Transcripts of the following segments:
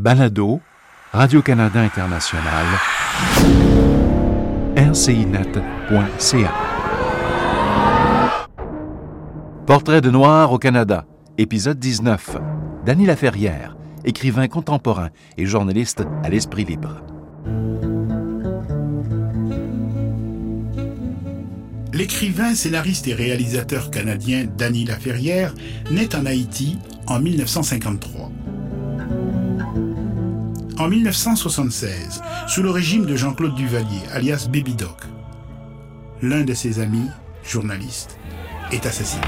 Balado, Radio-Canada International, rcinet.ca. Portrait de noir au Canada, épisode 19. Dany Laferrière, écrivain contemporain et journaliste à l'Esprit libre. L'écrivain, scénariste et réalisateur canadien Dany Laferrière naît en Haïti en 1953. En 1976, sous le régime de Jean-Claude Duvalier, alias Baby l'un de ses amis, journaliste, est assassiné.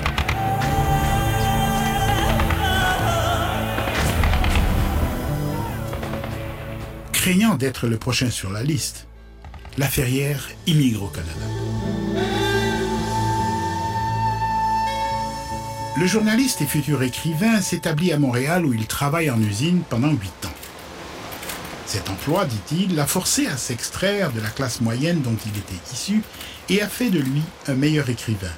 Craignant d'être le prochain sur la liste, la Ferrière immigre au Canada. Le journaliste et futur écrivain s'établit à Montréal où il travaille en usine pendant huit ans. Cet emploi, dit-il, l'a forcé à s'extraire de la classe moyenne dont il était issu et a fait de lui un meilleur écrivain.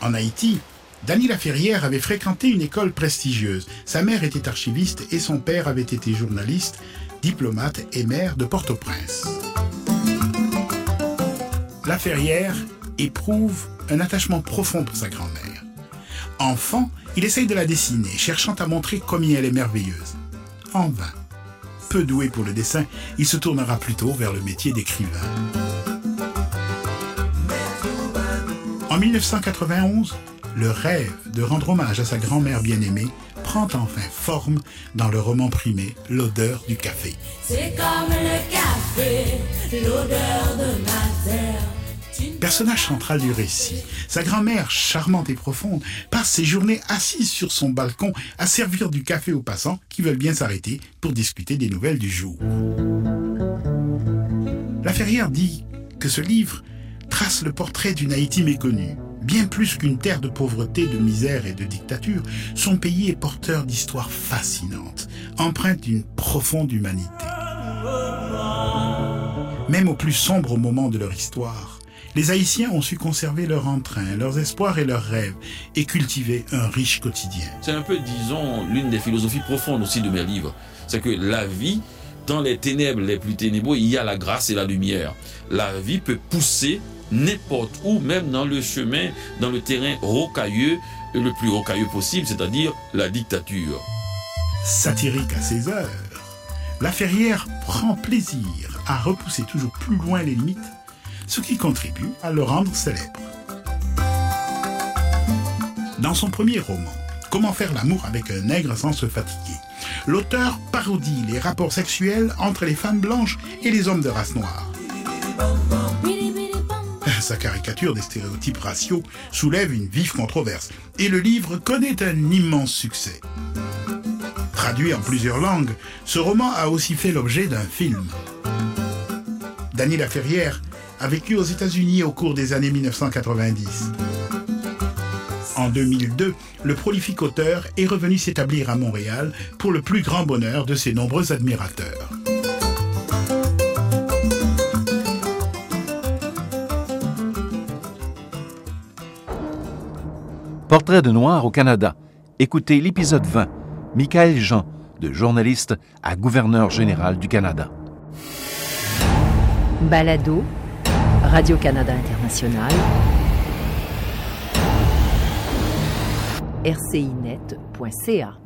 En Haïti, Dany Laferrière avait fréquenté une école prestigieuse. Sa mère était archiviste et son père avait été journaliste, diplomate et maire de Port-au-Prince. Laferrière éprouve un attachement profond pour sa grand-mère. Enfant, il essaye de la dessiner, cherchant à montrer combien elle est merveilleuse. En vain. Doué pour le dessin, il se tournera plutôt vers le métier d'écrivain. En 1991, le rêve de rendre hommage à sa grand-mère bien-aimée prend enfin forme dans le roman primé L'odeur du café. C'est comme le café, l'odeur de ma terre. Personnage central du récit, sa grand-mère, charmante et profonde, passe ses journées assise sur son balcon à servir du café aux passants qui veulent bien s'arrêter pour discuter des nouvelles du jour. La Ferrière dit que ce livre trace le portrait d'une Haïti méconnue. Bien plus qu'une terre de pauvreté, de misère et de dictature, son pays est porteur d'histoires fascinantes, empreintes d'une profonde humanité. Même au plus sombre moment de leur histoire, les Haïtiens ont su conserver leur entrain, leurs espoirs et leurs rêves, et cultiver un riche quotidien. C'est un peu, disons, l'une des philosophies profondes aussi de mes livres. C'est que la vie, dans les ténèbres les plus ténébreux, il y a la grâce et la lumière. La vie peut pousser n'importe où, même dans le chemin, dans le terrain rocailleux, le plus rocailleux possible, c'est-à-dire la dictature. Satirique à ses heures, la Ferrière prend plaisir à repousser toujours plus loin les limites ce qui contribue à le rendre célèbre. Dans son premier roman, Comment faire l'amour avec un nègre sans se fatiguer, l'auteur parodie les rapports sexuels entre les femmes blanches et les hommes de race noire. Sa caricature des stéréotypes raciaux soulève une vive controverse et le livre connaît un immense succès. Traduit en plusieurs langues, ce roman a aussi fait l'objet d'un film. Dany Laferrière a vécu aux États-Unis au cours des années 1990. En 2002, le prolifique auteur est revenu s'établir à Montréal pour le plus grand bonheur de ses nombreux admirateurs. Portrait de noir au Canada. Écoutez l'épisode 20. Michael Jean, de journaliste à gouverneur général du Canada. Balado Radio-Canada International, rcinet.ca